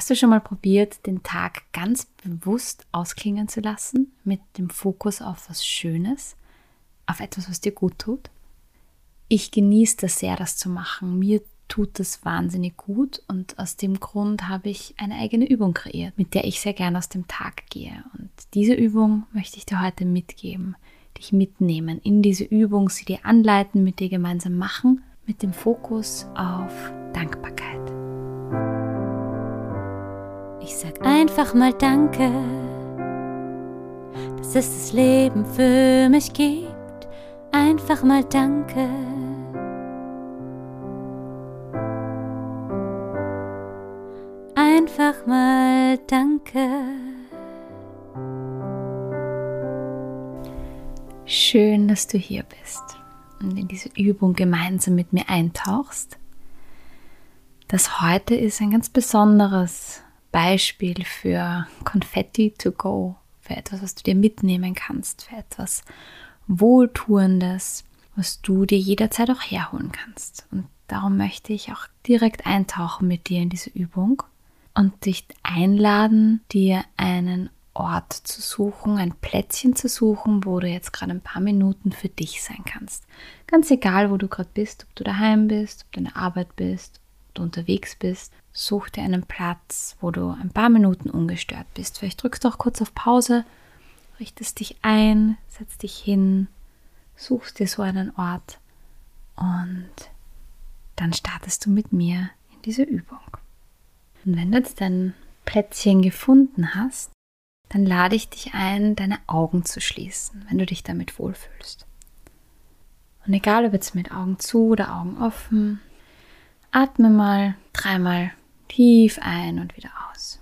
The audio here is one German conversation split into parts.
Hast du schon mal probiert, den Tag ganz bewusst ausklingen zu lassen, mit dem Fokus auf was Schönes, auf etwas, was dir gut tut? Ich genieße das sehr, das zu machen. Mir tut das wahnsinnig gut und aus dem Grund habe ich eine eigene Übung kreiert, mit der ich sehr gern aus dem Tag gehe. Und diese Übung möchte ich dir heute mitgeben, dich mitnehmen in diese Übung, sie dir anleiten, mit dir gemeinsam machen, mit dem Fokus auf Dankbarkeit. Ich sag einfach mal Danke, dass es das Leben für mich gibt. Einfach mal Danke. Einfach mal Danke. Schön, dass du hier bist und in diese Übung gemeinsam mit mir eintauchst. Das heute ist ein ganz besonderes Beispiel für Konfetti to go, für etwas, was du dir mitnehmen kannst, für etwas Wohltuendes, was du dir jederzeit auch herholen kannst. Und darum möchte ich auch direkt eintauchen mit dir in diese Übung und dich einladen, dir einen Ort zu suchen, ein Plätzchen zu suchen, wo du jetzt gerade ein paar Minuten für dich sein kannst. Ganz egal, wo du gerade bist, ob du daheim bist, ob du in der Arbeit bist, du unterwegs bist, such dir einen Platz, wo du ein paar Minuten ungestört bist. Vielleicht drückst du auch kurz auf Pause, richtest dich ein, setzt dich hin, suchst dir so einen Ort und dann startest du mit mir in diese Übung. Und wenn du jetzt dein Plätzchen gefunden hast, dann lade ich dich ein, deine Augen zu schließen, wenn du dich damit wohlfühlst. Und egal ob jetzt mit Augen zu oder Augen offen, atme mal dreimal tief ein und wieder aus.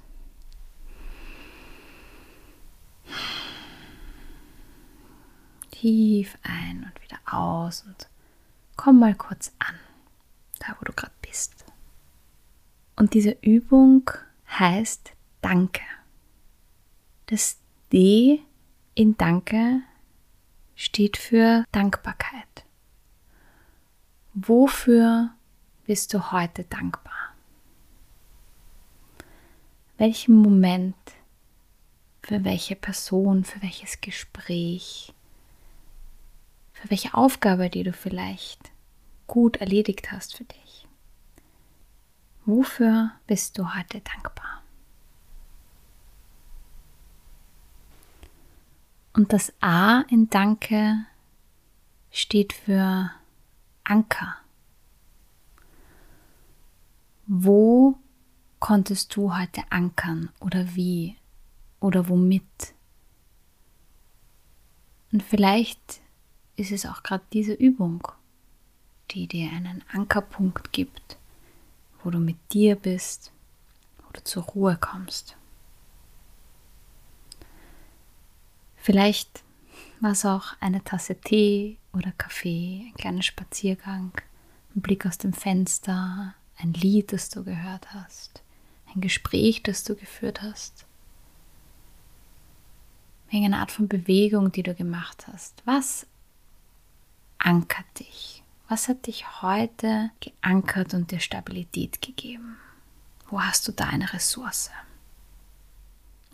Tief ein und wieder aus und komm mal kurz an, da wo du gerade bist. Und diese Übung heißt Danke. Das D in Danke steht für Dankbarkeit. Wofür bist du heute dankbar? Welchen Moment, für welche Person, für welches Gespräch, für welche Aufgabe, die du vielleicht gut erledigt hast für dich? Wofür bist du heute dankbar? Und das A in Danke steht für Anker. Wo konntest du heute ankern oder wie oder womit? Und vielleicht ist es auch gerade diese Übung, die dir einen Ankerpunkt gibt wo du mit dir bist, wo du zur Ruhe kommst. Vielleicht war es auch eine Tasse Tee oder Kaffee, ein kleiner Spaziergang, ein Blick aus dem Fenster, ein Lied, das du gehört hast, ein Gespräch, das du geführt hast, irgendeine Art von Bewegung, die du gemacht hast. Was ankert dich? Was hat dich heute geankert und dir Stabilität gegeben? Wo hast du da eine Ressource?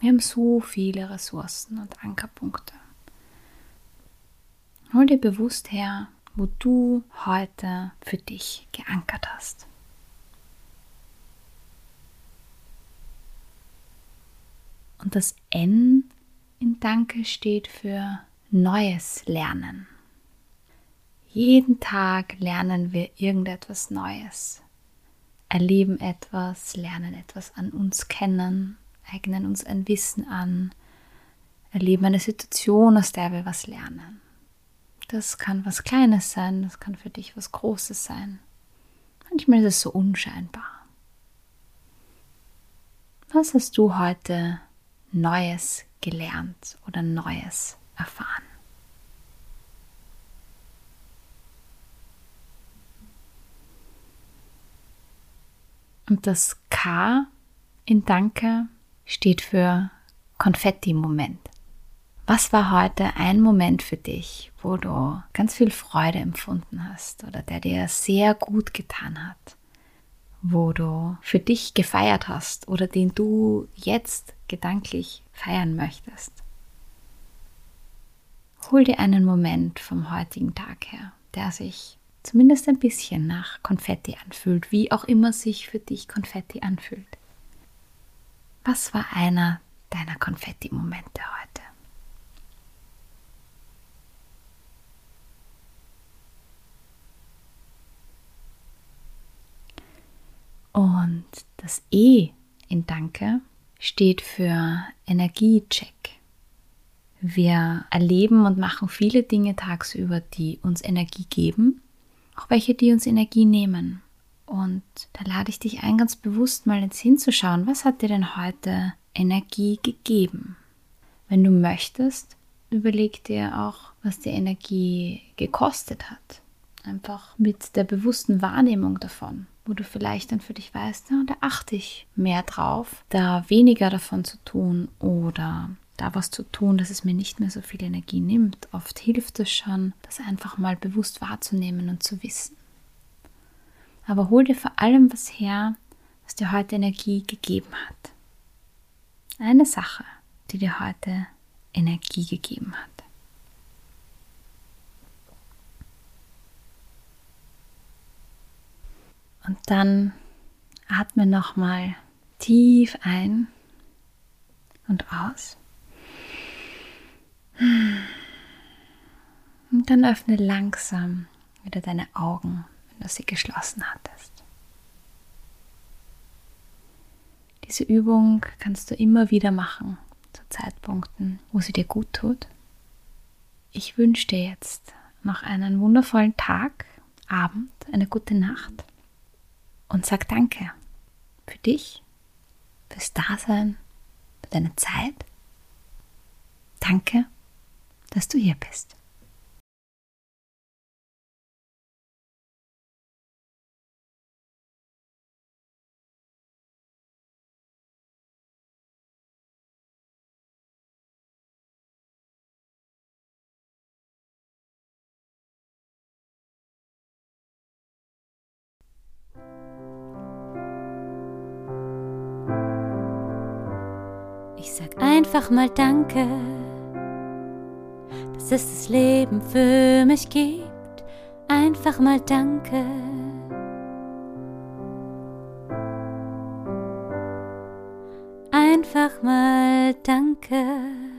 Wir haben so viele Ressourcen und Ankerpunkte. Hol dir bewusst her, wo du heute für dich geankert hast. Und das N in Danke steht für Neues lernen. Jeden Tag lernen wir irgendetwas Neues, erleben etwas, lernen etwas an uns kennen, eignen uns ein Wissen an, erleben eine Situation, aus der wir was lernen. Das kann was Kleines sein, das kann für dich was Großes sein. Manchmal ist es so unscheinbar. Was hast du heute Neues gelernt oder Neues erfahren? Und das K in Danke steht für Konfetti-Moment. Was war heute ein Moment für dich, wo du ganz viel Freude empfunden hast oder der dir sehr gut getan hat? Wo du für dich gefeiert hast oder den du jetzt gedanklich feiern möchtest. Hol dir einen Moment vom heutigen Tag her, der sich zumindest ein bisschen nach Konfetti anfühlt, wie auch immer sich für dich Konfetti anfühlt. Was war einer deiner Konfetti-Momente heute? Und das E in Danke steht für Energiecheck. Wir erleben und machen viele Dinge tagsüber, die uns Energie geben, auch welche, die uns Energie nehmen. Und da lade ich dich ein, ganz bewusst mal jetzt hinzuschauen, was hat dir denn heute Energie gegeben? Wenn du möchtest, überleg dir auch, was dir Energie gekostet hat. Einfach mit der bewussten Wahrnehmung davon wo du vielleicht dann für dich weißt, ja, da achte ich mehr drauf, da weniger davon zu tun oder da was zu tun, dass es mir nicht mehr so viel Energie nimmt. Oft hilft es schon, das einfach mal bewusst wahrzunehmen und zu wissen. Aber hol dir vor allem was her, was dir heute Energie gegeben hat. Eine Sache, die dir heute Energie gegeben hat. Und dann atme nochmal tief ein und aus. Und dann öffne langsam wieder deine Augen, wenn du sie geschlossen hattest. Diese Übung kannst du immer wieder machen, zu Zeitpunkten, wo sie dir gut tut. Ich wünsche dir jetzt noch einen wundervollen Tag, Abend, eine gute Nacht und sag Danke für dich, fürs Dasein, für deine Zeit. Danke, dass du hier bist. Ich sag einfach mal Danke, dass es das Leben für mich gibt. Einfach mal Danke. Einfach mal Danke.